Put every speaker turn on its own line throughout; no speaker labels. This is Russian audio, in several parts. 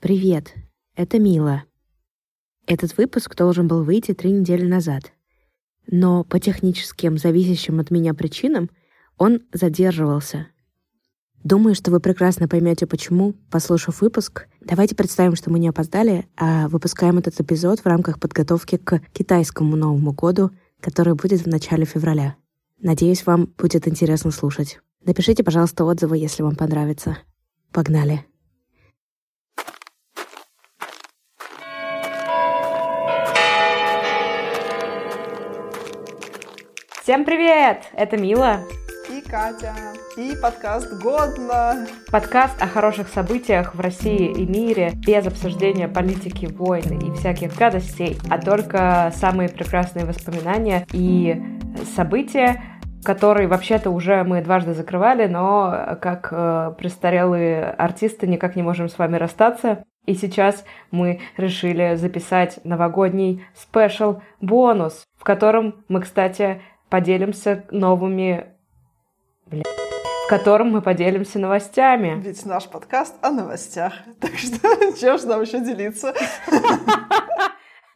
Привет, это Мила. Этот выпуск должен был выйти три недели назад, но по техническим, зависящим от меня причинам, он задерживался. Думаю, что вы прекрасно поймете, почему, послушав выпуск. Давайте представим, что мы не опоздали, а выпускаем этот эпизод в рамках подготовки к китайскому Новому году, который будет в начале февраля. Надеюсь, вам будет интересно слушать. Напишите, пожалуйста, отзывы, если вам понравится. Погнали!
Всем привет! Это Мила.
И Катя. И подкаст «Годно».
Подкаст о хороших событиях в России и мире, без обсуждения политики, войн и всяких гадостей, а только самые прекрасные воспоминания и события, которые вообще-то уже мы дважды закрывали, но как э, престарелые артисты никак не можем с вами расстаться. И сейчас мы решили записать новогодний спешл бонус, в котором мы, кстати, поделимся новыми... Бля... В котором мы поделимся новостями.
Ведь наш подкаст о новостях. Так что чем же нам еще делиться?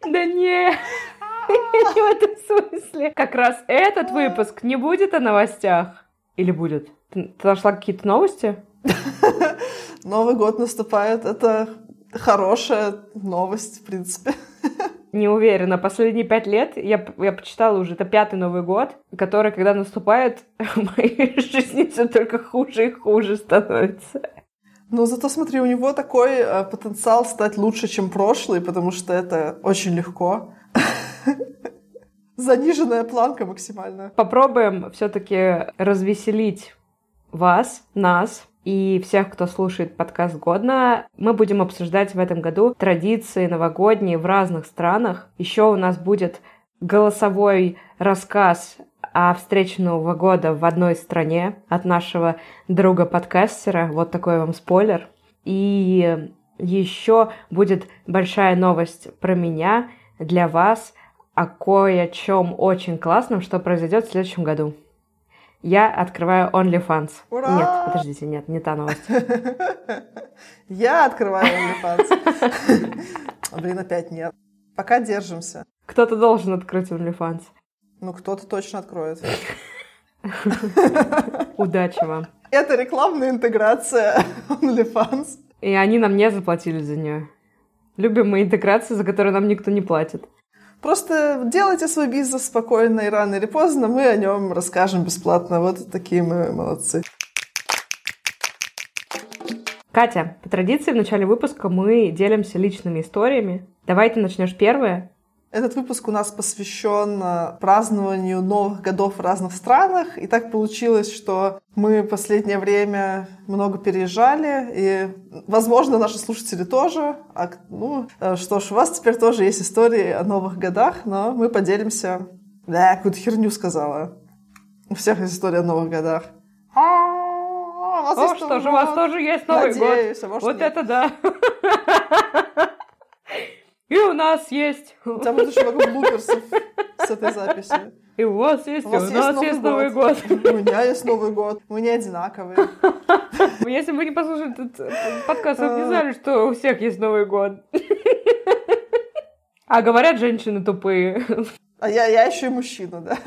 Да не, не в этом смысле. Как раз этот выпуск не будет о новостях. Или будет? Ты нашла какие-то новости?
Новый год наступает. Это хорошая новость, в принципе
не уверена. Последние пять лет я, я почитала уже, это пятый Новый год, который, когда наступает, в моей жизни все только хуже и хуже становится.
Но зато смотри, у него такой э, потенциал стать лучше, чем прошлый, потому что это очень легко. Заниженная планка максимальная.
Попробуем все-таки развеселить вас, нас, и всех, кто слушает подкаст «Годно». Мы будем обсуждать в этом году традиции новогодние в разных странах. Еще у нас будет голосовой рассказ о встрече Нового года в одной стране от нашего друга-подкастера. Вот такой вам спойлер. И еще будет большая новость про меня для вас о кое чем очень классном, что произойдет в следующем году. Я открываю OnlyFans.
Ура!
Нет, подождите, нет, не та новость.
Я открываю OnlyFans. Блин, опять нет. Пока держимся.
Кто-то должен открыть OnlyFans.
Ну, кто-то точно откроет.
Удачи вам.
Это рекламная интеграция OnlyFans.
И они нам не заплатили за нее. Любим мы интеграции, за которые нам никто не платит.
Просто делайте свой бизнес спокойно, и рано или поздно мы о нем расскажем бесплатно. Вот такие мы молодцы.
Катя, по традиции в начале выпуска мы делимся личными историями. Давай ты начнешь первое,
этот выпуск у нас посвящен э, празднованию Новых годов в разных странах. И так получилось, что мы в последнее время много переезжали, и, возможно, наши слушатели тоже. А, ну, э, что ж, у вас теперь тоже есть истории о Новых годах, но мы поделимся... Да, какую-то херню сказала. У всех есть история о Новых годах.
О, что же, у вас тоже есть Новый
Надеюсь,
год.
А может,
вот
нет.
это да. И у нас есть.
У тебя будет очень много блуперсов с этой записью.
И у вас есть,
У
у
вас
нас есть Новый год.
У меня есть Новый год. Мы не одинаковые.
Если бы не послушали этот э, подкаст, вы не
А.
знали, что у всех есть Новый год. А говорят, женщины тупые.
А я, я еще и мужчина, да?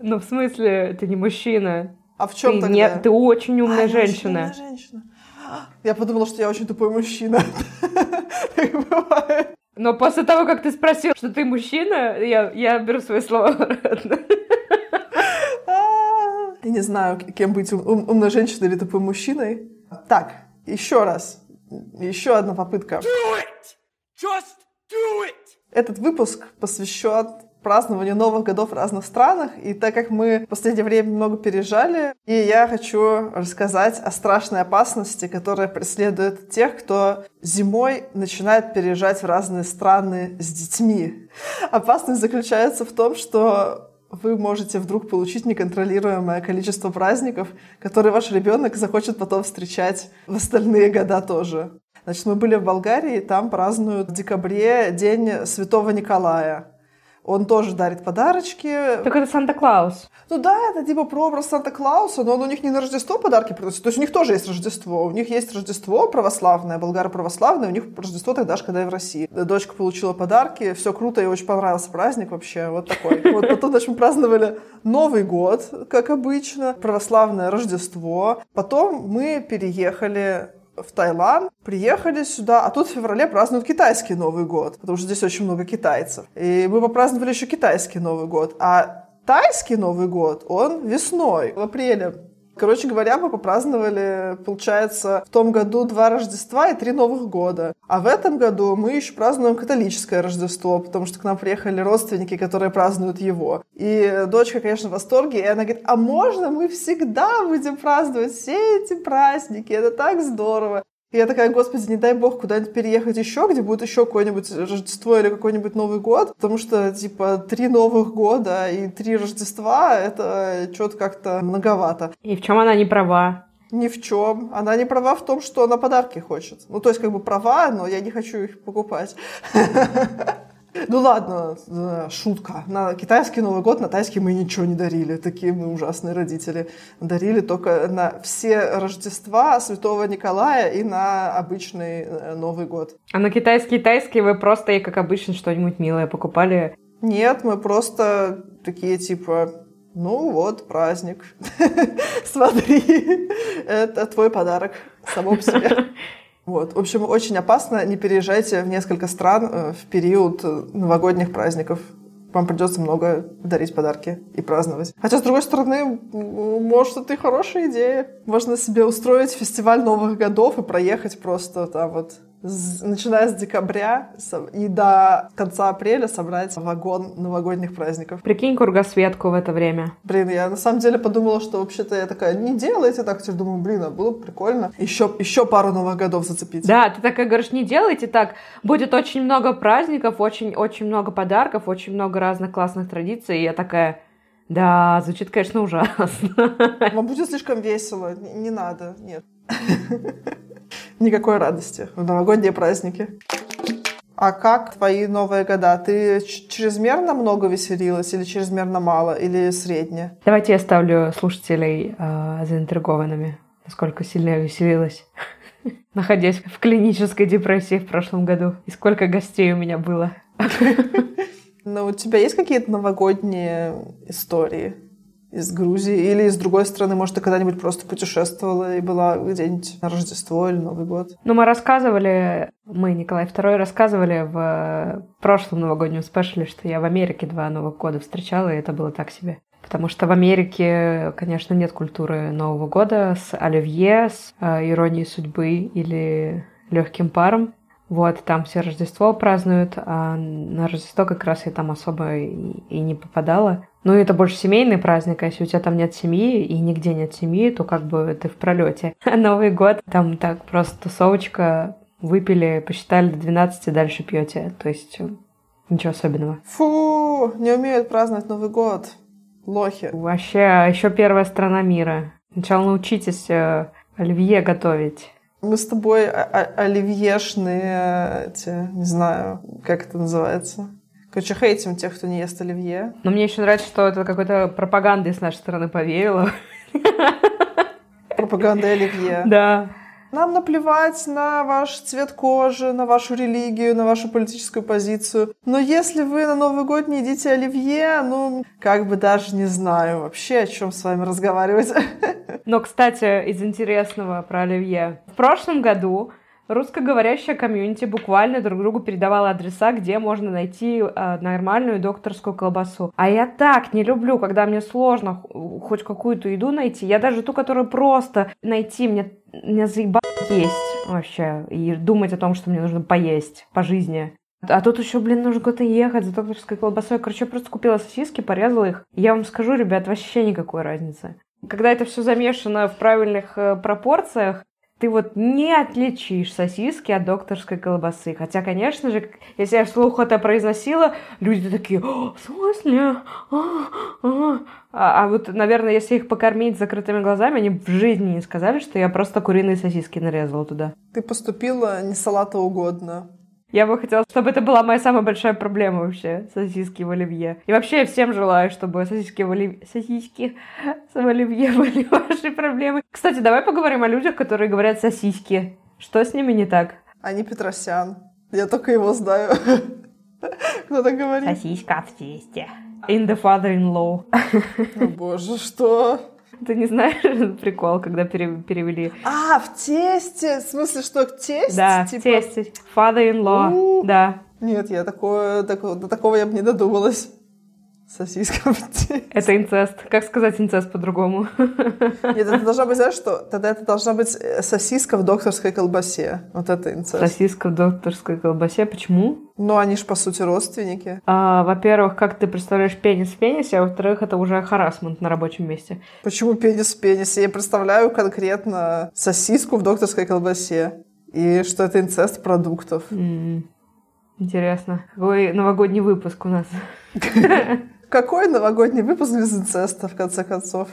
Ну, в смысле, ты не мужчина.
А в чем
Ты,
тогда?
не, ты очень
А,
умная
очень
женщина.
умная женщина. Я подумала, что я очень тупой мужчина. Так бывает.
Но после того, как ты спросил, что ты мужчина, я, я беру свои слова обратно.
Я не знаю, кем быть, ум- ум- умной женщиной или тупым мужчиной. Так, еще раз. Еще одна попытка. Этот выпуск посвящен празднованию Новых годов в разных странах. И так как мы в последнее время много переезжали, и я хочу рассказать о страшной опасности, которая преследует тех, кто зимой начинает переезжать в разные страны с детьми. Опасность заключается в том, что вы можете вдруг получить неконтролируемое количество праздников, которые ваш ребенок захочет потом встречать в остальные года тоже. Значит, мы были в Болгарии, там празднуют в декабре День Святого Николая. Он тоже дарит подарочки.
Так это Санта-Клаус.
Ну да, это типа прообраз Санта-Клауса, но он у них не на Рождество подарки приносит. То есть у них тоже есть Рождество. У них есть Рождество православное, болгары православное, у них Рождество тогда же, когда и в России. Дочка получила подарки, все круто, ей очень понравился праздник вообще, вот такой. Вот потом, значит, мы праздновали Новый год, как обычно, православное Рождество. Потом мы переехали в Таиланд, приехали сюда, а тут в феврале празднуют китайский Новый год, потому что здесь очень много китайцев. И мы попраздновали еще китайский Новый год. А тайский Новый год, он весной, в апреле. Короче говоря, мы попраздновали, получается, в том году два Рождества и три Новых года. А в этом году мы еще празднуем католическое Рождество, потому что к нам приехали родственники, которые празднуют его. И дочка, конечно, в восторге, и она говорит, а можно мы всегда будем праздновать все эти праздники? Это так здорово. И я такая, господи, не дай бог куда-нибудь переехать еще, где будет еще какое-нибудь Рождество или какой-нибудь Новый год, потому что, типа, три Новых года и три Рождества — это что-то как-то многовато.
И в чем она не права?
Ни в чем. Она не права в том, что она подарки хочет. Ну, то есть, как бы права, но я не хочу их покупать. Ну ладно, шутка. На китайский Новый год, на тайский мы ничего не дарили. Такие мы ужасные родители. Дарили только на все Рождества Святого Николая и на обычный э, Новый год.
А на китайский тайский вы просто, и как обычно, что-нибудь милое покупали?
Нет, мы просто такие типа ну вот, праздник. Смотри, это твой подарок само по себе. Вот. В общем, очень опасно. Не переезжайте в несколько стран э, в период э, новогодних праздников. Вам придется много дарить подарки и праздновать. Хотя, с другой стороны, может, это и хорошая идея. Можно себе устроить фестиваль Новых годов и проехать просто там вот начиная с декабря и до конца апреля собрать вагон новогодних праздников.
Прикинь кругосветку в это время.
Блин, я на самом деле подумала, что вообще-то я такая, не делайте так. Я думаю, блин, а было бы прикольно еще, еще пару новых годов зацепить.
Да, ты такая говоришь, не делайте так. Будет очень много праздников, очень-очень много подарков, очень много разных классных традиций. И я такая, да, звучит, конечно, ужасно.
Вам будет слишком весело. Не, не надо, нет. Никакой радости в новогодние праздники. А как твои новые года? Ты чрезмерно много веселилась или чрезмерно мало, или средне?
Давайте я ставлю слушателей э, заинтригованными, насколько сильно я веселилась, находясь в клинической депрессии в прошлом году. И сколько гостей у меня было.
Но у тебя есть какие-то новогодние истории? Из Грузии? Или из другой страны, может, ты когда-нибудь просто путешествовала и была где-нибудь на Рождество или Новый год?
Ну, мы рассказывали, мы, Николай II, рассказывали в прошлом новогоднем спешле, что я в Америке два Новых года встречала, и это было так себе. Потому что в Америке, конечно, нет культуры Нового года с оливье, с э, иронией судьбы или легким паром. Вот, там все Рождество празднуют, а на Рождество как раз я там особо и, и не попадала. Ну, это больше семейный праздник, а если у тебя там нет семьи и нигде нет семьи, то как бы ты в пролете. А Новый год там так просто тусовочка, выпили, посчитали до 12, дальше пьете. То есть э, ничего особенного.
Фу, не умеют праздновать Новый год. Лохи.
Вообще, а еще первая страна мира. Сначала научитесь э, оливье готовить.
Мы с тобой оливьешные, эти, не знаю, как это называется. Короче, хейтим тех, кто не ест оливье.
Но мне еще нравится, что это какой-то пропаганда с нашей стороны поверила.
Пропаганда оливье.
Да.
Нам наплевать на ваш цвет кожи, на вашу религию, на вашу политическую позицию. Но если вы на Новый год не едите оливье, ну, как бы даже не знаю вообще, о чем с вами разговаривать.
Но, кстати, из интересного про оливье. В прошлом году Русскоговорящая комьюнити буквально друг другу передавала адреса, где можно найти э, нормальную докторскую колбасу. А я так не люблю, когда мне сложно хоть какую-то еду найти. Я даже ту, которую просто найти, мне, мне заебало есть вообще. И думать о том, что мне нужно поесть по жизни. А тут еще, блин, нужно куда-то ехать за докторской колбасой. Короче, просто купила сосиски, порезала их. Я вам скажу, ребят, вообще никакой разницы. Когда это все замешано в правильных э, пропорциях, ты вот не отличишь сосиски от докторской колбасы. Хотя, конечно же, если я вслух это произносила, люди такие, в смысле? А, а. А, а вот, наверное, если их покормить закрытыми глазами, они в жизни не сказали, что я просто куриные сосиски нарезала туда.
Ты поступила не салата угодно.
Я бы хотела, чтобы это была моя самая большая проблема вообще, сосиски в оливье. И вообще я всем желаю, чтобы сосиски в оливье, сосиски в оливье были вашей проблемой. Кстати, давай поговорим о людях, которые говорят сосиски. Что с ними не так?
Они Петросян. Я только его знаю. Кто так говорит?
Сосиска в тесте. In the father-in-law.
О боже, что?
Ты не знаешь прикол, когда пере- перевели?
А, в тесте? В смысле, что тесть?
Да,
Типа-
в тесте. Father-in-law. Да.
Нет, я такое, такого, до такого я бы не додумалась. Сосиска в тесте.
Это инцест. Как сказать инцест по-другому?
Нет, это должна быть, знаешь что? Тогда это должна быть э, сосиска в докторской колбасе. Вот это инцест.
Сосиска в докторской колбасе. Почему?
Ну, они же, по сути, родственники.
А, во-первых, как ты представляешь пенис в пенисе, а во-вторых, это уже харасмент на рабочем месте.
Почему пенис в пенисе? Я представляю конкретно сосиску в докторской колбасе. И что это инцест продуктов.
М, Интересно. Какой новогодний выпуск у нас?
Какой новогодний выпуск без инцеста, в конце концов?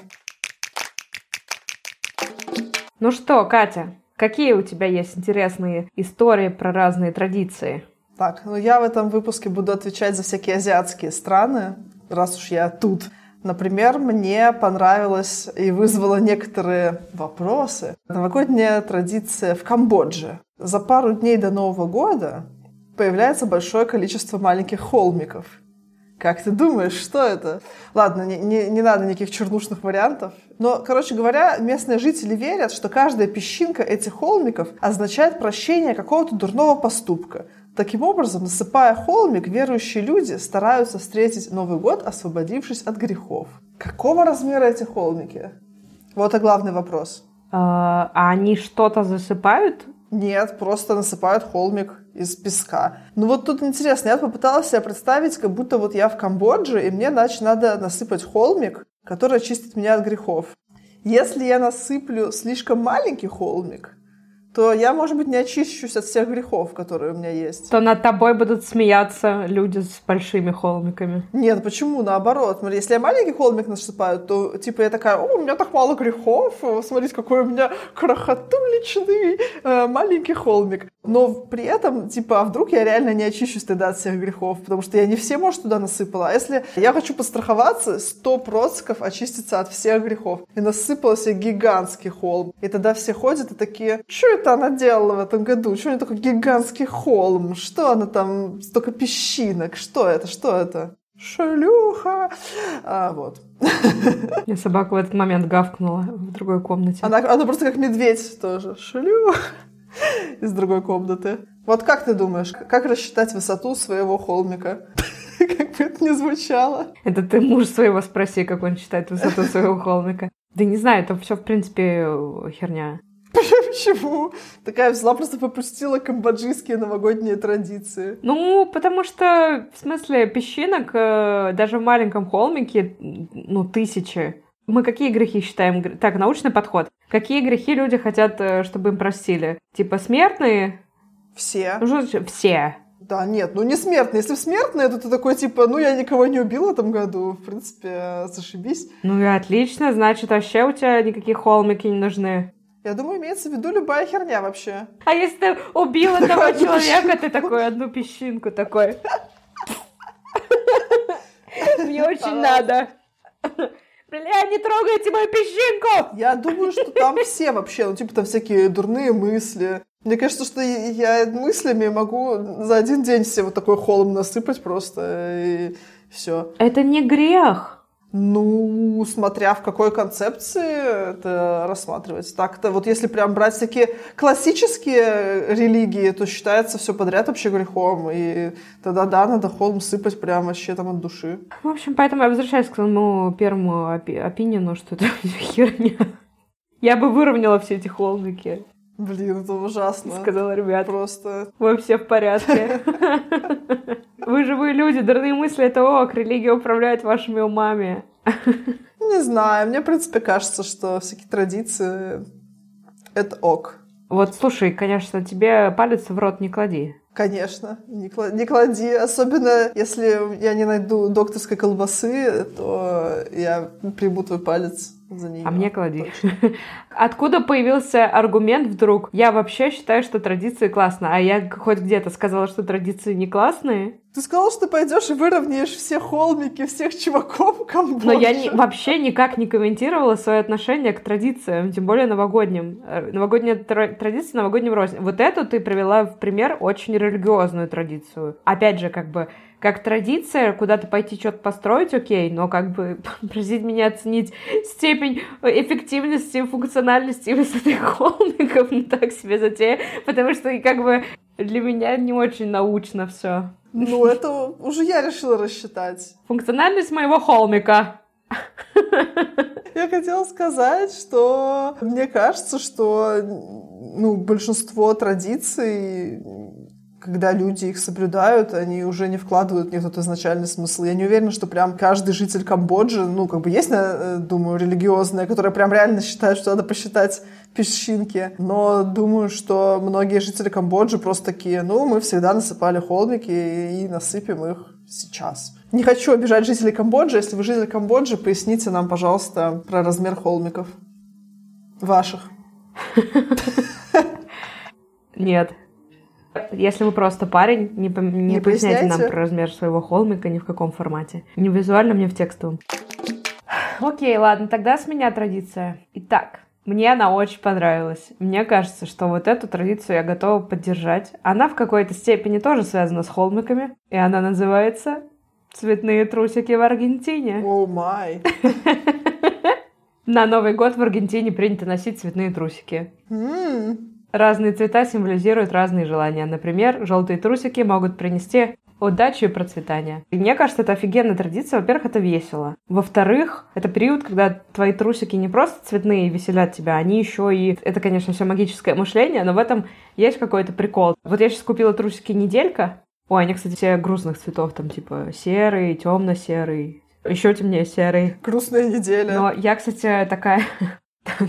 Ну что, Катя, какие у тебя есть интересные истории про разные традиции?
Так, ну я в этом выпуске буду отвечать за всякие азиатские страны, раз уж я тут. Например, мне понравилось и вызвало некоторые вопросы новогодняя традиция в Камбодже. За пару дней до Нового года появляется большое количество маленьких холмиков. Как ты думаешь, что это? Ладно, не, не, не надо никаких чернушных вариантов. Но, короче говоря, местные жители верят, что каждая песчинка этих холмиков означает прощение какого-то дурного поступка. Таким образом, насыпая холмик, верующие люди стараются встретить Новый год, освободившись от грехов. Какого размера эти холмики? Вот и главный вопрос.
А а они что-то засыпают?
Нет, просто насыпают холмик из песка. Ну вот тут интересно, я попыталась себе представить, как будто вот я в Камбодже, и мне, значит, надо насыпать холмик, который очистит меня от грехов. Если я насыплю слишком маленький холмик, то я, может быть, не очищусь от всех грехов, которые у меня есть.
То над тобой будут смеяться люди с большими холмиками.
Нет, почему? Наоборот. Если я маленький холмик насыпаю, то, типа, я такая, о, у меня так мало грехов, смотрите, какой у меня крохотуличный э, маленький холмик. Но при этом, типа, а вдруг я реально не очищусь тогда от всех грехов, потому что я не все, может, туда насыпала. А если я хочу постраховаться, 100% очиститься от всех грехов. И насыпала себе гигантский холм. И тогда все ходят и такие, что это она делала в этом году? Что у нее такой гигантский холм? Что она там, столько песчинок? Что это? Что это? Шлюха! А, вот.
И собака в этот момент гавкнула в другой комнате.
Она, она просто как медведь тоже. Шлюха! Из другой комнаты. Вот как ты думаешь, как рассчитать высоту своего холмика? Как бы это ни звучало.
Это ты муж своего спроси, как он считает высоту своего холмика. Да не знаю, это все в принципе херня.
Почему? Такая взяла, просто попустила камбоджийские новогодние традиции.
Ну, потому что, в смысле, песчинок э, даже в маленьком холмике, ну, тысячи. Мы какие грехи считаем? Так, научный подход. Какие грехи люди хотят, э, чтобы им простили? Типа смертные?
Все.
Ну, что все?
Да, нет, ну не смертные. Если смертные, то ты такой, типа, ну я никого не убил в этом году. В принципе, зашибись.
Ну и отлично, значит, вообще у тебя никакие холмики не нужны.
Я думаю, имеется в виду любая херня вообще.
А если ты убил
Одну
человека, ты такой, одну песчинку такой. Мне очень надо. Бля, не трогайте мою песчинку!
Я думаю, что там все вообще, ну, типа, там всякие дурные мысли. Мне кажется, что я мыслями могу за один день себе вот такой холм насыпать просто, и все.
Это не грех.
Ну, смотря в какой концепции это рассматривать. Так-то вот если прям брать такие классические религии, то считается все подряд вообще грехом. И тогда да, надо холм сыпать прям вообще там от души.
В общем, поэтому я возвращаюсь к своему первому опи- опинину, что это херня. Я бы выровняла все эти холмики,
Блин, это ужасно.
сказала ребят.
Просто.
Вы все в порядке. Вы живые люди, дурные мысли — это ок, религия управляет вашими умами.
Не знаю, мне, в принципе, кажется, что всякие традиции — это ок.
Вот, слушай, конечно, тебе палец в рот не клади.
Конечно, не, кла- не клади. Особенно, если я не найду докторской колбасы, то я приму твой палец за нее.
А мне клади. Откуда появился аргумент вдруг? Я вообще считаю, что традиции классно, а я хоть где-то сказала, что традиции не классные.
Ты сказал, что пойдешь и выровняешь все холмики, всех чуваков Камбоджи.
Но я не, вообще никак не комментировала свое отношение к традициям, тем более новогодним. Э, новогодняя тра- традиция, новогодним рознь. Вот эту ты привела в пример очень религиозную традицию. Опять же, как бы как традиция куда-то пойти что-то построить, окей, но как бы просить меня оценить степень эффективности, функциональности и высоты холмиков, ну так себе затея, потому что как бы для меня не очень научно все.
Ну, это уже я решила рассчитать.
Функциональность моего холмика.
Я хотела сказать, что мне кажется, что ну, большинство традиций когда люди их соблюдают, они уже не вкладывают в них тот изначальный смысл. Я не уверена, что прям каждый житель Камбоджи, ну, как бы есть, э, думаю, религиозные, которые прям реально считают, что надо посчитать песчинки. Но думаю, что многие жители Камбоджи просто такие, ну, мы всегда насыпали холмики и насыпем их сейчас. Не хочу обижать жителей Камбоджи. Если вы житель Камбоджи, поясните нам, пожалуйста, про размер холмиков. Ваших.
Нет, если вы просто парень, не, не,
Не
поясняйте нам про размер своего холмика ни в каком формате. Не в визуальном, ни в текстовом. Окей, ладно, тогда с меня традиция. Итак, мне она очень понравилась. Мне кажется, что вот эту традицию я готова поддержать. Она в какой-то степени тоже связана с холмиками, и она называется «Цветные трусики в Аргентине».
О май.
На Новый год в Аргентине принято носить цветные трусики.
М,
Разные цвета символизируют разные желания. Например, желтые трусики могут принести удачу и процветание. И мне кажется, это офигенная традиция. Во-первых, это весело. Во-вторых, это период, когда твои трусики не просто цветные и веселят тебя, они еще и... Это, конечно, все магическое мышление, но в этом есть какой-то прикол. Вот я сейчас купила трусики неделька. Ой, они, кстати, все грустных цветов, там типа серый, темно-серый, еще темнее серый.
Грустная неделя.
Но я, кстати, такая,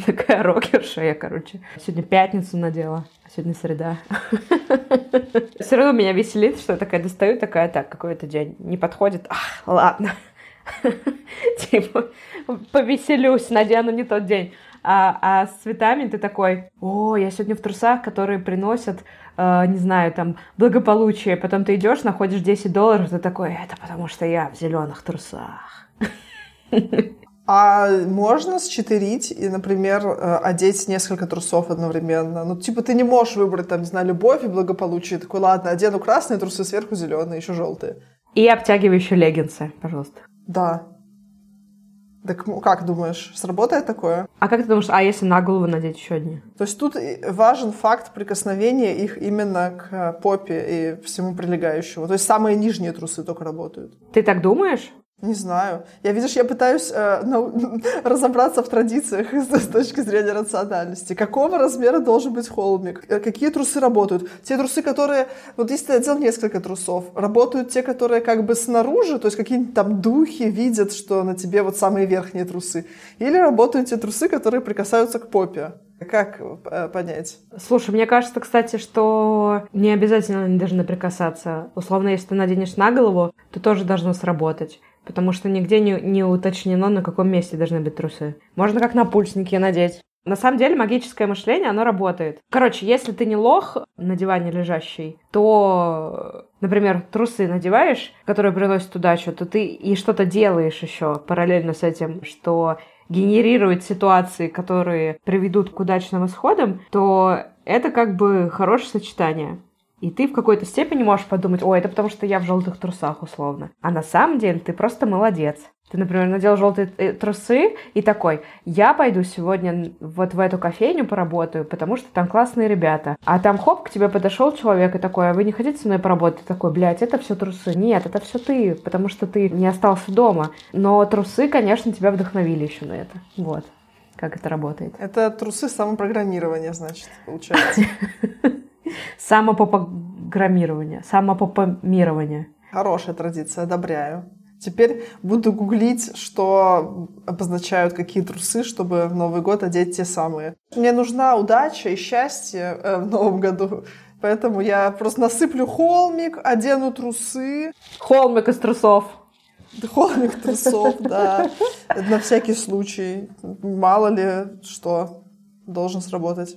такая рокерша я, короче. Сегодня пятницу надела, а сегодня среда. Все равно меня веселит, что я такая достаю, такая, так, какой-то день не подходит. Ах, ладно. Типа, повеселюсь, надену не тот день. А, а с цветами ты такой, о, я сегодня в трусах, которые приносят, э, не знаю, там, благополучие. Потом ты идешь, находишь 10 долларов, ты такой, это потому что я в зеленых трусах.
А можно счетырить и, например, э, одеть несколько трусов одновременно? Ну, типа, ты не можешь выбрать, там, не знаю, любовь и благополучие. Такой, ладно, одену красные трусы, сверху зеленые, еще желтые.
И обтягивающие леггинсы, пожалуйста.
Да. Так ну, как думаешь, сработает такое?
А как ты думаешь, а если на голову надеть еще одни?
То есть тут важен факт прикосновения их именно к э, попе и всему прилегающему. То есть самые нижние трусы только работают.
Ты так думаешь?
Не знаю. Я, видишь, я пытаюсь э, нау- разобраться в традициях с, с точки зрения рациональности. Какого размера должен быть холмик? Э, Какие трусы работают? Те трусы, которые... Вот если ты одел несколько трусов, работают те, которые как бы снаружи, то есть какие-нибудь там духи видят, что на тебе вот самые верхние трусы. Или работают те трусы, которые прикасаются к попе. Как э, понять?
Слушай, мне кажется, кстати, что не обязательно они должны прикасаться. Условно, если ты наденешь на голову, то тоже должно сработать. Потому что нигде не, не уточнено, на каком месте должны быть трусы. Можно как на пульсники надеть. На самом деле магическое мышление, оно работает. Короче, если ты не лох на диване лежащий, то, например, трусы надеваешь, которые приносят удачу, то ты и что-то делаешь еще параллельно с этим, что генерирует ситуации, которые приведут к удачным исходам, то это как бы хорошее сочетание. И ты в какой-то степени можешь подумать, ой, это потому что я в желтых трусах, условно. А на самом деле ты просто молодец. Ты, например, надел желтые э, трусы и такой, я пойду сегодня вот в эту кофейню поработаю, потому что там классные ребята. А там хоп, к тебе подошел человек и такой, а вы не хотите со мной поработать? Ты такой, блядь, это все трусы. Нет, это все ты, потому что ты не остался дома. Но трусы, конечно, тебя вдохновили еще на это. Вот, как это работает.
Это трусы самопрограммирования, значит, получается.
Самопопограммирование, самопопомирование.
Хорошая традиция, одобряю. Теперь буду гуглить, что обозначают какие трусы, чтобы в Новый год одеть те самые. Мне нужна удача и счастье э, в Новом году, Поэтому я просто насыплю холмик, одену трусы.
Холмик из трусов.
Холмик трусов, да. На всякий случай. Мало ли что должен сработать.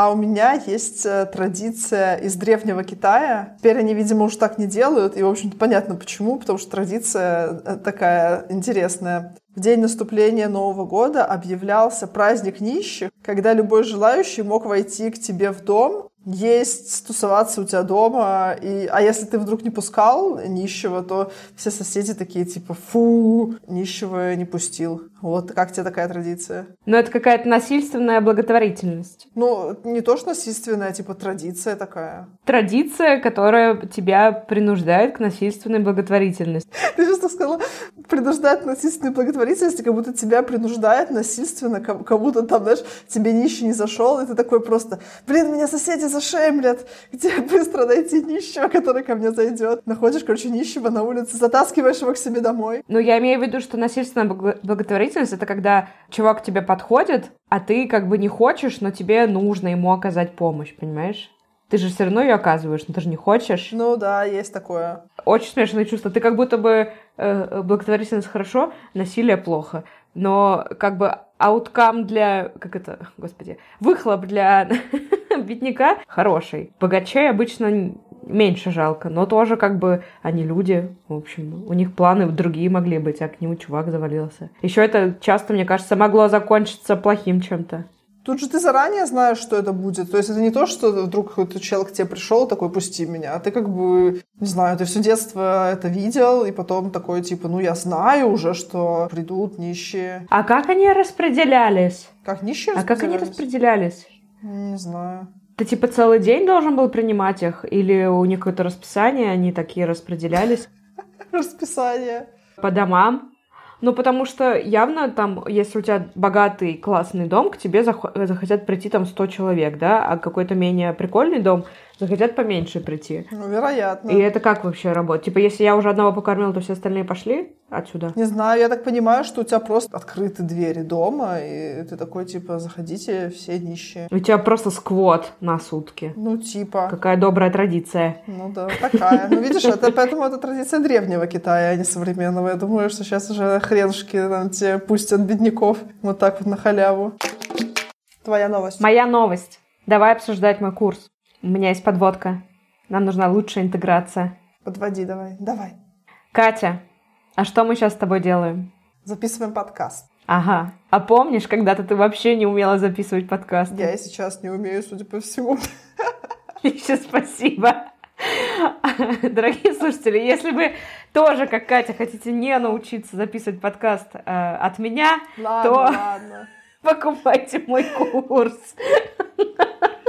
А у меня есть э, традиция из древнего Китая. Теперь они, видимо, уже так не делают. И, в общем-то, понятно почему. Потому что традиция э, такая интересная. В день наступления Нового года объявлялся праздник нищих, когда любой желающий мог войти к тебе в дом есть, тусоваться у тебя дома. И, а если ты вдруг не пускал нищего, то все соседи такие типа «фу, нищего не пустил». Вот как тебе такая традиция?
Ну, это какая-то насильственная благотворительность.
Ну, не то, что насильственная, типа традиция такая.
Традиция, которая тебя принуждает к насильственной благотворительности.
Ты сейчас сказала, принуждает к насильственной благотворительности, как будто тебя принуждает насильственно, как будто там, знаешь, тебе нищий не зашел, и ты такой просто, блин, меня соседи зашемлят, где быстро найти нищего, который ко мне зайдет. Находишь, короче, нищего на улице, затаскиваешь его к себе домой.
Ну, я имею в виду, что насильственная благотворительность это когда чувак к тебе подходит, а ты как бы не хочешь, но тебе нужно ему оказать помощь, понимаешь? Ты же все равно ее оказываешь, но ты же не хочешь.
Ну да, есть такое.
Очень смешанное чувство. Ты как будто бы э, благотворительность хорошо, насилие плохо. Но как бы ауткам для... Как это? Господи. Выхлоп для бедняка хороший. Богачей обычно меньше жалко, но тоже как бы они люди, в общем, у них планы другие могли быть, а к нему чувак завалился. Еще это часто, мне кажется, могло закончиться плохим чем-то.
Тут же ты заранее знаешь, что это будет. То есть это не то, что вдруг какой-то человек к тебе пришел такой, пусти меня. А ты как бы, не знаю, ты все детство это видел, и потом такой, типа, ну я знаю уже, что придут нищие.
А как они распределялись?
Как нищие
А как они распределялись?
Не знаю.
Ты типа целый день должен был принимать их? Или у них какое-то расписание, они такие распределялись?
Расписание.
По домам? Ну, потому что явно там, если у тебя богатый, классный дом, к тебе захотят прийти там 100 человек, да, а какой-то менее прикольный дом захотят поменьше прийти.
Ну, вероятно.
И это как вообще работает? Типа, если я уже одного покормила, то все остальные пошли отсюда?
Не знаю, я так понимаю, что у тебя просто открыты двери дома, и ты такой, типа, заходите, все нищие.
У тебя просто сквот на сутки.
Ну, типа.
Какая добрая традиция.
Ну да, такая. Ну, видишь, это поэтому это традиция древнего Китая, а не современного. Я думаю, что сейчас уже хренушки там тебе пустят бедняков вот так вот на халяву. Твоя новость.
Моя новость. Давай обсуждать мой курс. У меня есть подводка. Нам нужна лучшая интеграция.
Подводи давай, давай.
Катя, а что мы сейчас с тобой делаем?
Записываем подкаст.
Ага. А помнишь, когда-то ты вообще не умела записывать подкаст?
Я и сейчас не умею, судя по всему.
Еще спасибо. Дорогие слушатели, если вы тоже, как Катя, хотите не научиться записывать подкаст э, от меня,
ладно,
то
ладно.
покупайте мой курс.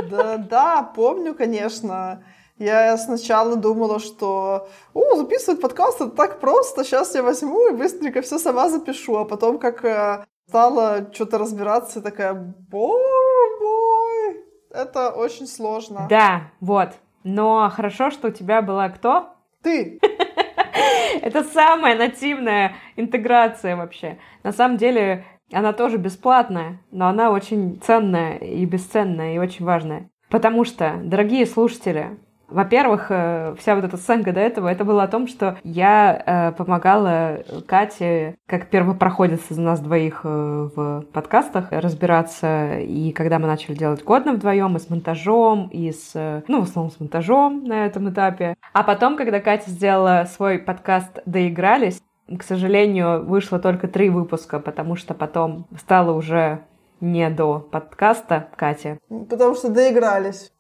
Да, да, помню, конечно. Я сначала думала, что о, записывать подкаст это так просто, сейчас я возьму и быстренько все сама запишу, а потом как э, стала что-то разбираться, такая, боже мой, это очень сложно.
Да, вот. Но хорошо, что у тебя была кто?
Ты.
Это самая нативная интеграция вообще. На самом деле, она тоже бесплатная, но она очень ценная и бесценная, и очень важная. Потому что, дорогие слушатели, во-первых, э, вся вот эта сценка до этого, это было о том, что я э, помогала Кате, как первопроходец из нас двоих э, в подкастах, разбираться. И когда мы начали делать годно вдвоем, и с монтажом, и с... Ну, в основном с монтажом на этом этапе. А потом, когда Катя сделала свой подкаст «Доигрались», к сожалению, вышло только три выпуска, потому что потом стало уже не до подкаста Катя.
Потому что доигрались.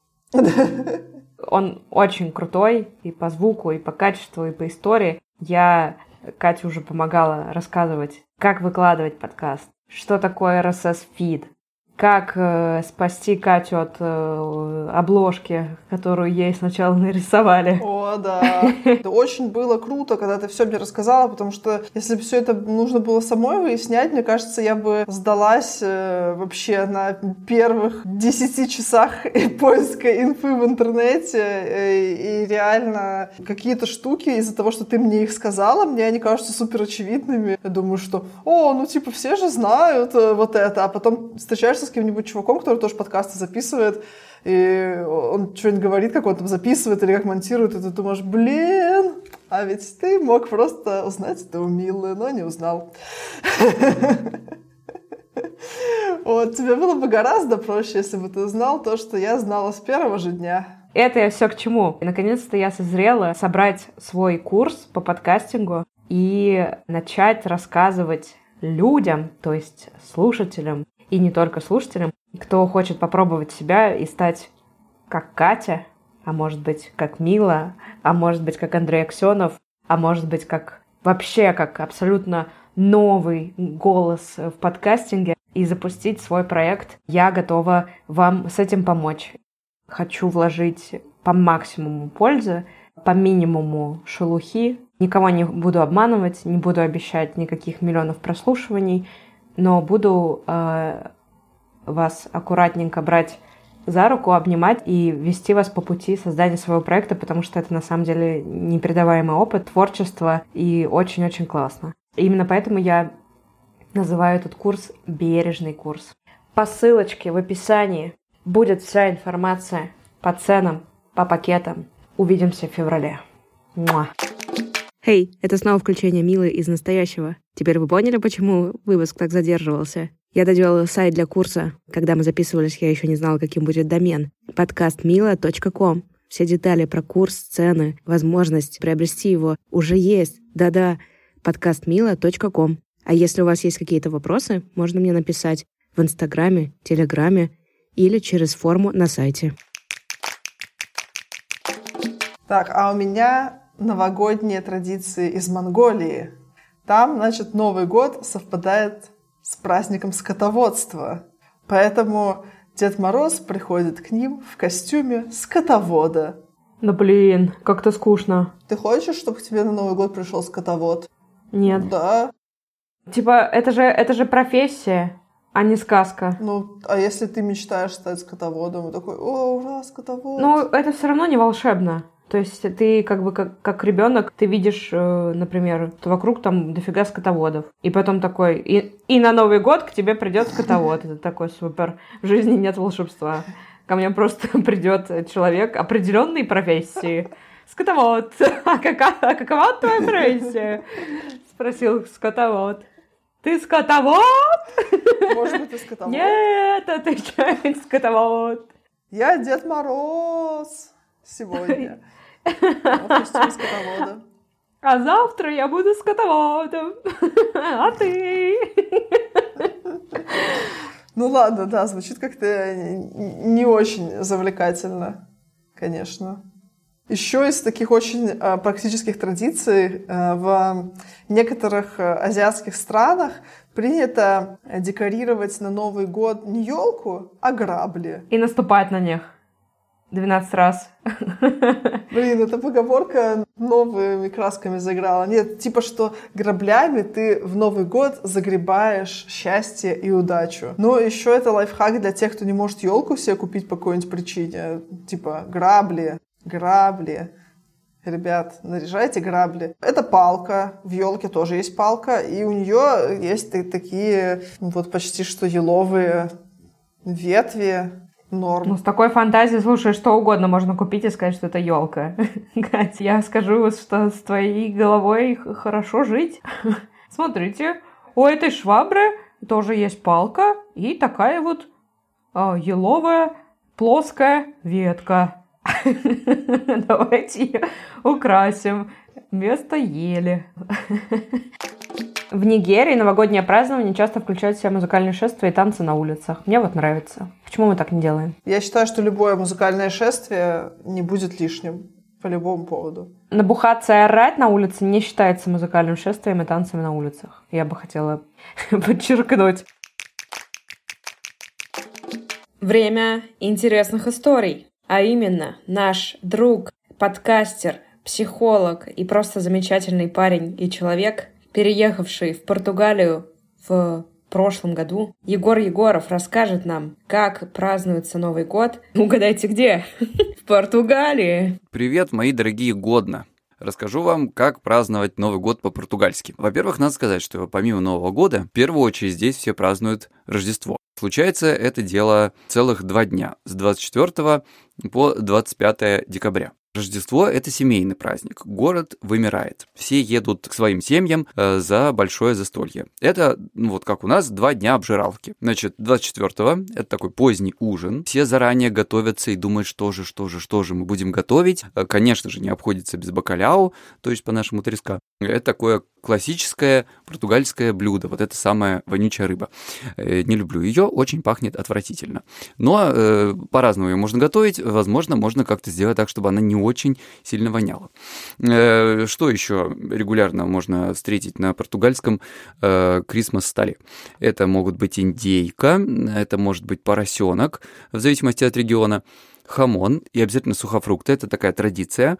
Он очень крутой и по звуку, и по качеству, и по истории. Я Кате уже помогала рассказывать, как выкладывать подкаст, что такое RSS-фид, как э, спасти Катю от э, обложки, которую ей сначала нарисовали.
О, да. Это очень было круто, когда ты все мне рассказала, потому что если бы все это нужно было самой выяснять, мне кажется, я бы сдалась э, вообще на первых 10 часах поиска инфы в интернете. Э, и реально какие-то штуки из-за того, что ты мне их сказала, мне они кажутся супер очевидными. Я думаю, что, о, ну типа все же знают э, вот это, а потом встречаешься с каким-нибудь чуваком, который тоже подкасты записывает, и он что-нибудь говорит, как он там записывает или как монтирует, и ты думаешь, блин, а ведь ты мог просто узнать это у но не узнал. Вот, тебе было бы гораздо проще, если бы ты знал то, что я знала с первого же дня.
Это я все к чему. И наконец-то я созрела собрать свой курс по подкастингу и начать рассказывать людям, то есть слушателям, и не только слушателям, кто хочет попробовать себя и стать как Катя, а может быть, как Мила, а может быть, как Андрей Аксенов, а может быть, как вообще, как абсолютно новый голос в подкастинге и запустить свой проект. Я готова вам с этим помочь. Хочу вложить по максимуму пользы, по минимуму шелухи. Никого не буду обманывать, не буду обещать никаких миллионов прослушиваний, но буду э, вас аккуратненько брать за руку, обнимать и вести вас по пути создания своего проекта, потому что это на самом деле непередаваемый опыт, творчество и очень-очень классно. И именно поэтому я называю этот курс «Бережный курс». По ссылочке в описании будет вся информация по ценам, по пакетам. Увидимся в феврале. Муа.
Хей, hey, это снова включение Милы из настоящего. Теперь вы поняли, почему выпуск так задерживался? Я доделала сайт для курса. Когда мы записывались, я еще не знала, каким будет домен. Подкастмила.ком. Все детали про курс, цены, возможность приобрести его уже есть. Да-да, подкастмила.ком. А если у вас есть какие-то вопросы, можно мне написать в Инстаграме, Телеграме или через форму на сайте.
Так, а у меня новогодние традиции из Монголии. Там, значит, Новый год совпадает с праздником скотоводства. Поэтому Дед Мороз приходит к ним в костюме скотовода.
Ну блин, как-то скучно.
Ты хочешь, чтобы к тебе на Новый год пришел скотовод?
Нет.
Да.
Типа, это же, это же профессия, а не сказка.
Ну, а если ты мечтаешь стать скотоводом, и такой, о, ура, скотовод.
Ну, это все равно не волшебно. То есть ты как бы как, как ребенок, ты видишь, э, например, вокруг там дофига скотоводов. И потом такой, и, и на Новый год к тебе придет скотовод. Это такой супер. В жизни нет волшебства. Ко мне просто придет человек определенной профессии. Скотовод. А, какая, а какова твоя профессия? Спросил скотовод. Ты скотовод?
Может быть, ты скотовод?
Нет, отвечает скотовод.
Я Дед Мороз сегодня. скотовода.
А завтра я буду скотоводом. А ты?
Ну ладно, да, звучит как-то не очень завлекательно, конечно. Еще из таких очень э, практических традиций э, в некоторых э, азиатских странах принято декорировать на Новый год не елку, а грабли.
И наступать на них. 12 раз.
Блин, эта поговорка новыми красками заиграла. Нет, типа, что граблями ты в Новый год загребаешь счастье и удачу. Но еще это лайфхак для тех, кто не может елку себе купить по какой-нибудь причине. Типа, грабли, грабли. Ребят, наряжайте грабли. Это палка. В елке тоже есть палка. И у нее есть такие вот почти что еловые ветви, норм.
Ну, с такой фантазией, слушай, что угодно можно купить и сказать, что это елка. Катя, я скажу, что с твоей головой хорошо жить. Смотрите, у этой швабры тоже есть палка и такая вот э, еловая плоская ветка. Давайте ее украсим вместо ели. В Нигерии новогоднее празднование часто включает в себя музыкальные шествия и танцы на улицах. Мне вот нравится. Почему мы так не делаем?
Я считаю, что любое музыкальное шествие не будет лишним по любому поводу.
Набухаться и орать на улице не считается музыкальным шествием и танцами на улицах. Я бы хотела подчеркнуть. Время интересных историй. А именно, наш друг, подкастер, психолог и просто замечательный парень и человек, переехавший в Португалию в прошлом году. Егор Егоров расскажет нам, как празднуется Новый год. Угадайте, где? В Португалии.
Привет, мои дорогие годно. Расскажу вам, как праздновать Новый год по-португальски. Во-первых, надо сказать, что помимо Нового года, в первую очередь здесь все празднуют Рождество. Случается это дело целых два дня, с 24 по 25 декабря. Рождество – это семейный праздник. Город вымирает. Все едут к своим семьям э, за большое застолье. Это, ну, вот как у нас, два дня обжиралки. Значит, 24-го – это такой поздний ужин. Все заранее готовятся и думают, что же, что же, что же мы будем готовить. Э, конечно же, не обходится без бакаляу, то есть по-нашему треска. Это такое классическое португальское блюдо. Вот это самая вонючая рыба. Э, не люблю ее, очень пахнет отвратительно. Но э, по-разному ее можно готовить. Возможно, можно как-то сделать так, чтобы она не очень сильно воняла. Э, что еще регулярно можно встретить на португальском крисмас-столе? Это могут быть индейка, это может быть поросенок, в зависимости от региона хамон и обязательно сухофрукты. Это такая традиция.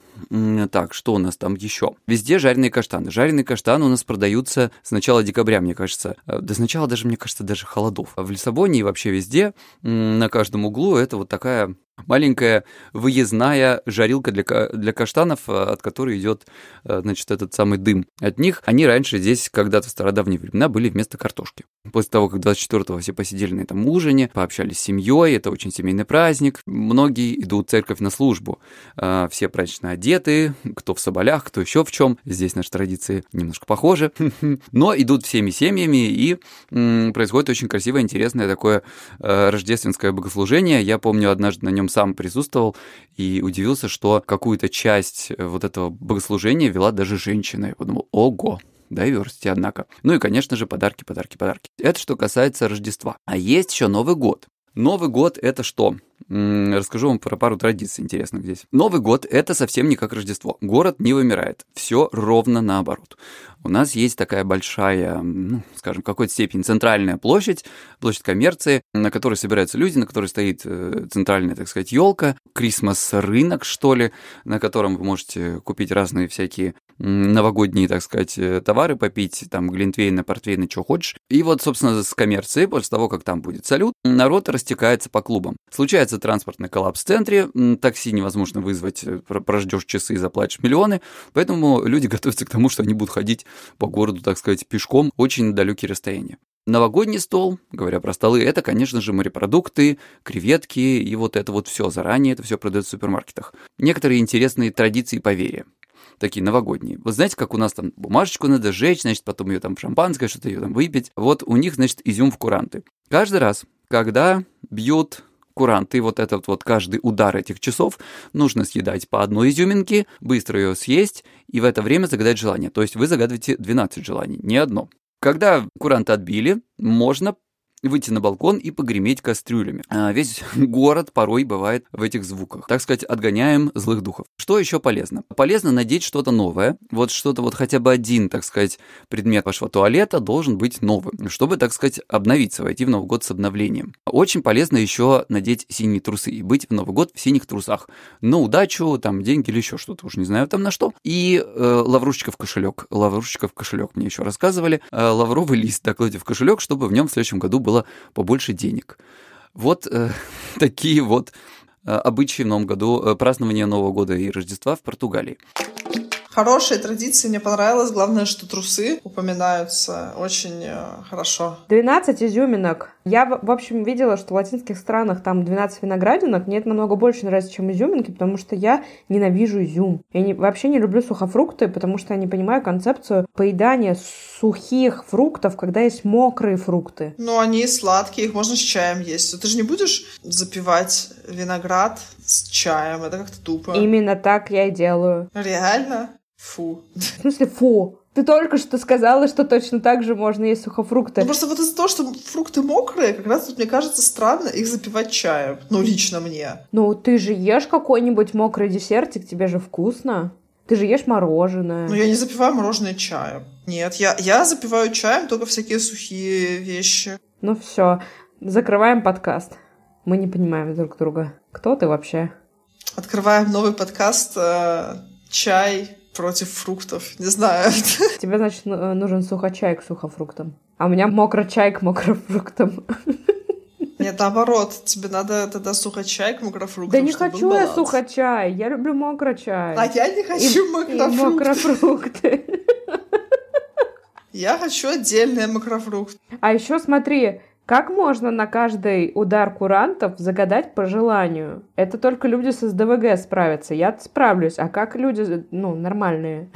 Так, что у нас там еще? Везде жареные каштаны. Жареные каштаны у нас продаются с начала декабря, мне кажется. Э, до начала даже, мне кажется, даже холодов. В Лиссабоне и вообще везде, на каждом углу, это вот такая маленькая выездная жарилка для, для каштанов, э, от которой идет, э, значит, этот самый дым от них. Они раньше здесь, когда-то в стародавние времена, были вместо картошки. После того, как 24-го все посидели на этом ужине, пообщались с семьей, это очень семейный праздник. Многие идут в церковь на службу. Э, все празднично одеты, кто в соболях, кто еще в чем. Здесь наши традиции немножко похожи. Но идут всеми семьями, и происходит очень красивое, интересное такое рождественское богослужение. Я помню, однажды на нем сам присутствовал и удивился, что какую-то часть э, вот этого богослужения вела даже женщина. Я подумал, ого, diversity, однако. Ну и, конечно же, подарки, подарки, подарки. Это что касается Рождества. А есть еще Новый год. Новый год — это что? Расскажу вам про пару традиций интересных здесь. Новый год — это совсем не как Рождество. Город не вымирает. Все ровно наоборот. У нас есть такая большая, ну, скажем, в какой-то степени центральная площадь, площадь коммерции, на которой собираются люди, на которой стоит э, центральная, так сказать, елка, Крисмас-рынок, что ли, на котором вы можете купить разные всякие новогодние, так сказать, э, товары попить, там, глинтвейна, портвейна, что хочешь. И вот, собственно, с коммерцией, после того, как там будет салют, народ растекается по клубам. Случается транспортный коллапс в центре, такси невозможно вызвать, э, прождешь часы и заплатишь миллионы, поэтому люди готовятся к тому, что они будут ходить по городу, так сказать, пешком очень далекие расстояния. Новогодний стол, говоря про столы, это, конечно же, морепродукты, креветки и вот это вот все заранее, это все продается в супермаркетах. Некоторые интересные традиции и поверья такие новогодние. Вы знаете, как у нас там бумажечку надо сжечь, значит, потом ее там шампанское, что-то ее там выпить. Вот у них, значит, изюм в куранты. Каждый раз, когда бьют куранты, вот этот вот каждый удар этих часов нужно съедать по одной изюминке, быстро ее съесть и в это время загадать желание. То есть вы загадываете 12 желаний, не одно. Когда куранты отбили, можно выйти на балкон и погреметь кастрюлями. А весь город порой бывает в этих звуках. Так сказать, отгоняем злых духов. Что еще полезно? Полезно надеть что-то новое. Вот что-то вот хотя бы один, так сказать, предмет вашего туалета должен быть новым, чтобы, так сказать, обновиться, войти в Новый год с обновлением. Очень полезно еще надеть синие трусы и быть в Новый год в синих трусах. На удачу, там, деньги или еще что-то, уж не знаю там на что. И э, лаврушечка в кошелек. Лаврушечка в кошелек мне еще рассказывали. Э, лавровый лист докладите в кошелек, чтобы в нем в следующем году был было побольше денег. Вот э, такие вот э, обычаи в Новом году, э, празднования Нового года и Рождества в Португалии.
Хорошая традиция, мне понравилось. Главное, что трусы упоминаются очень э, хорошо.
12 изюминок. Я, в общем, видела, что в латинских странах там 12 виноградинок. Мне это намного больше нравится, чем изюминки, потому что я ненавижу изюм. Я не, вообще не люблю сухофрукты, потому что я не понимаю концепцию поедания сухих фруктов, когда есть мокрые фрукты.
Ну, они сладкие, их можно с чаем есть. Ты же не будешь запивать виноград с чаем, это как-то тупо.
Именно так я и делаю.
Реально? Фу.
В смысле фу? Ты только что сказала, что точно так же можно есть сухофрукты.
Ну, просто вот из-за того, что фрукты мокрые, как раз вот мне кажется странно их запивать чаем. Ну, лично мне.
Ну, ты же ешь какой-нибудь мокрый десертик, тебе же вкусно. Ты же ешь мороженое.
Ну, я не запиваю мороженое чаем. Нет, я, я запиваю чаем только всякие сухие вещи.
Ну все, закрываем подкаст. Мы не понимаем друг друга. Кто ты вообще?
Открываем новый подкаст э, чай против фруктов. Не знаю.
Тебе, значит, ну- нужен сухочай к сухофруктам. А у меня мокрочай к мокрофруктам.
Нет, наоборот, тебе надо тогда сухочай к мокрофруктам.
Да не хочу я сухочай, я люблю мокрочай.
А я не хочу
и
мокрофрукты.
мокрофрукты.
Я хочу отдельные мокрофрукты.
А еще смотри, как можно на каждый удар курантов загадать по желанию? Это только люди с СДВГ справятся. я справлюсь. А как люди, ну, нормальные,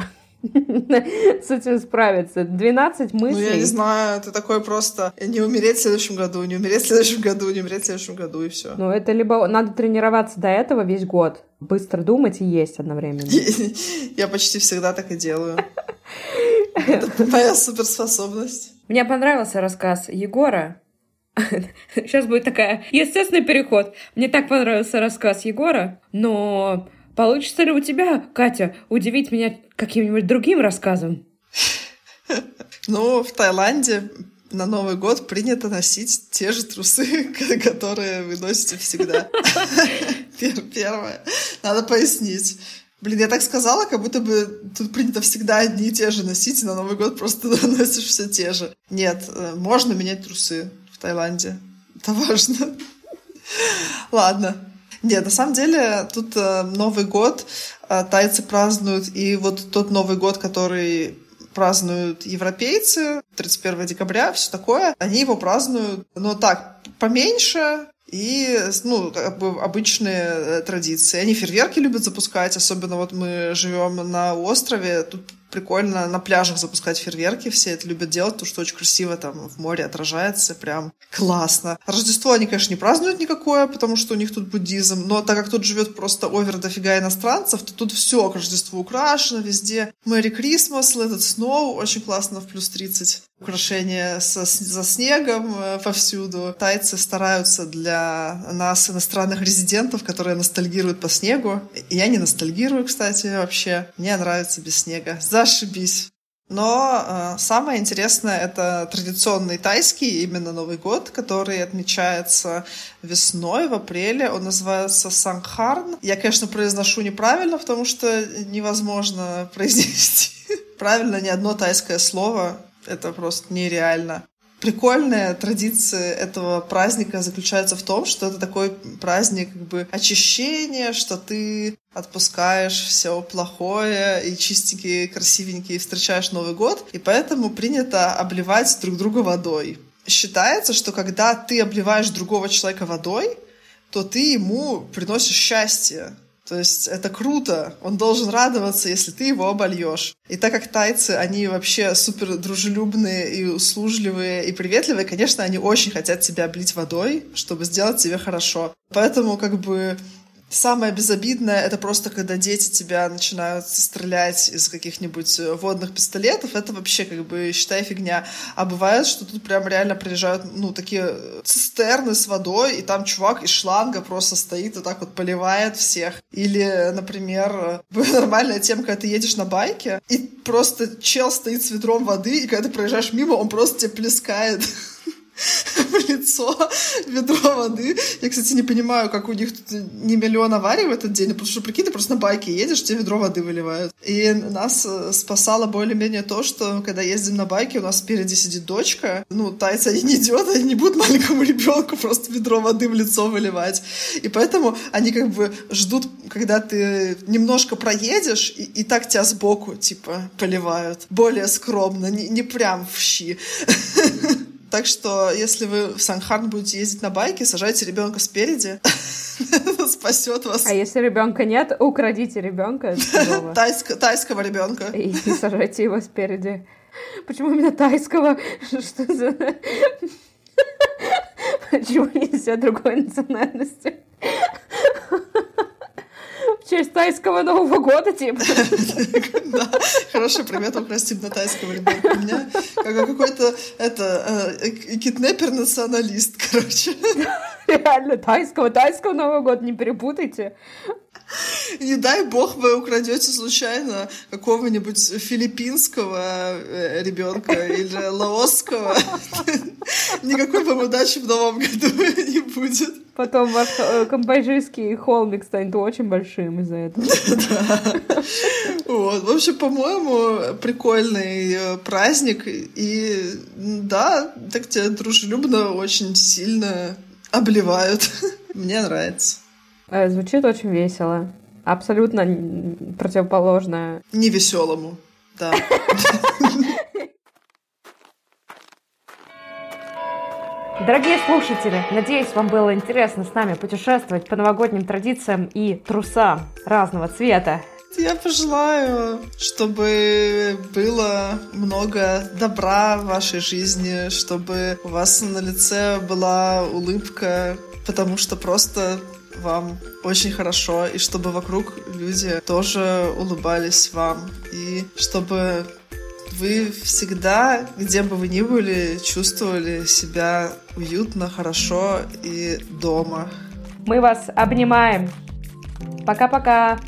с этим справятся? 12
Ну, я не
мыслей.
знаю, это такое просто не умереть в следующем году, не умереть в следующем году, не умереть в следующем году, и все.
Ну, это либо надо тренироваться до этого весь год, быстро думать и есть одновременно.
Я почти всегда так и делаю. Это моя суперспособность.
Мне понравился рассказ Егора. Сейчас будет такая естественный переход. Мне так понравился рассказ Егора, но получится ли у тебя, Катя, удивить меня каким-нибудь другим рассказом?
Ну, в Таиланде на Новый год принято носить те же трусы, которые вы носите всегда. Пер- Первое. Надо пояснить. Блин, я так сказала, как будто бы тут принято всегда одни и те же носить, и на Новый год просто носишь все те же. Нет, э, можно менять трусы Таиланде. Это важно. Ладно. Нет, на самом деле тут э, Новый год э, тайцы празднуют, и вот тот Новый год, который празднуют европейцы, 31 декабря, все такое, они его празднуют, ну так, поменьше, и, ну, как бы обычные э, традиции. Они фейерверки любят запускать, особенно вот мы живем на острове, тут прикольно на пляжах запускать фейерверки, все это любят делать, потому что очень красиво там в море отражается, прям классно. Рождество они, конечно, не празднуют никакое, потому что у них тут буддизм, но так как тут живет просто овер дофига иностранцев, то тут все к Рождеству украшено, везде Мэри Крисмас, Let It очень классно в плюс 30. Украшения со, за снегом э, повсюду. Тайцы стараются для нас, иностранных резидентов, которые ностальгируют по снегу. Я не ностальгирую, кстати, вообще. Мне нравится без снега. Зашибись. Но э, самое интересное это традиционный тайский, именно Новый год, который отмечается весной, в апреле. Он называется Сангхарн. Я, конечно, произношу неправильно, потому что невозможно произнести правильно ни одно тайское слово. Это просто нереально. Прикольная традиция этого праздника заключается в том, что это такой праздник как бы очищения, что ты отпускаешь все плохое и чистенький, красивенький встречаешь Новый год, и поэтому принято обливать друг друга водой. Считается, что когда ты обливаешь другого человека водой, то ты ему приносишь счастье. То есть это круто. Он должен радоваться, если ты его обольешь. И так как тайцы, они вообще супер дружелюбные и услужливые и приветливые, конечно, они очень хотят тебя облить водой, чтобы сделать тебе хорошо. Поэтому как бы Самое безобидное — это просто когда дети тебя начинают стрелять из каких-нибудь водных пистолетов. Это вообще как бы, считай, фигня. А бывает, что тут прям реально приезжают, ну, такие цистерны с водой, и там чувак из шланга просто стоит и так вот поливает всех. Или, например, нормальная тема, когда ты едешь на байке, и просто чел стоит с ведром воды, и когда ты проезжаешь мимо, он просто тебе плескает в лицо ведро воды. Я, кстати, не понимаю, как у них тут не миллион аварий в этот день, потому что, прикинь, ты просто на байке едешь, тебе ведро воды выливают. И нас э, спасало более-менее то, что когда ездим на байке, у нас спереди сидит дочка, ну, тайцы они не идет, они не будут маленькому ребенку просто ведро воды в лицо выливать. И поэтому они как бы ждут, когда ты немножко проедешь, и, и так тебя сбоку, типа, поливают. Более скромно, не, не прям в щи. Так что, если вы в Санхарн будете ездить на байке, сажайте ребенка спереди. Спасет вас.
А если ребенка нет, украдите ребенка
Тайск- Тайского ребенка.
и сажайте его спереди. Почему именно тайского? Что за... Почему нельзя другой национальности? В честь тайского Нового года, типа.
Да, хороший пример украсть именно тайского ребенка. У меня как- какой-то это э, киднепер-националист, короче.
Реально, тайского, тайского Нового года, не перепутайте.
Не дай бог вы украдете случайно какого-нибудь филиппинского э, ребенка или лаосского. Никакой вам удачи в новом году не будет.
Потом ваш э, камбоджийский холмик станет очень большим из-за этого.
Да. Вот. В общем, по-моему, прикольный э, праздник. И да, так тебя дружелюбно очень сильно обливают. Мне нравится.
Э, звучит очень весело. Абсолютно противоположное.
Невеселому, да.
Дорогие слушатели, надеюсь, вам было интересно с нами путешествовать по новогодним традициям и трусам разного цвета.
Я пожелаю, чтобы было много добра в вашей жизни, чтобы у вас на лице была улыбка, потому что просто вам очень хорошо, и чтобы вокруг люди тоже улыбались вам, и чтобы вы всегда, где бы вы ни были, чувствовали себя уютно, хорошо и дома.
Мы вас обнимаем. Пока-пока.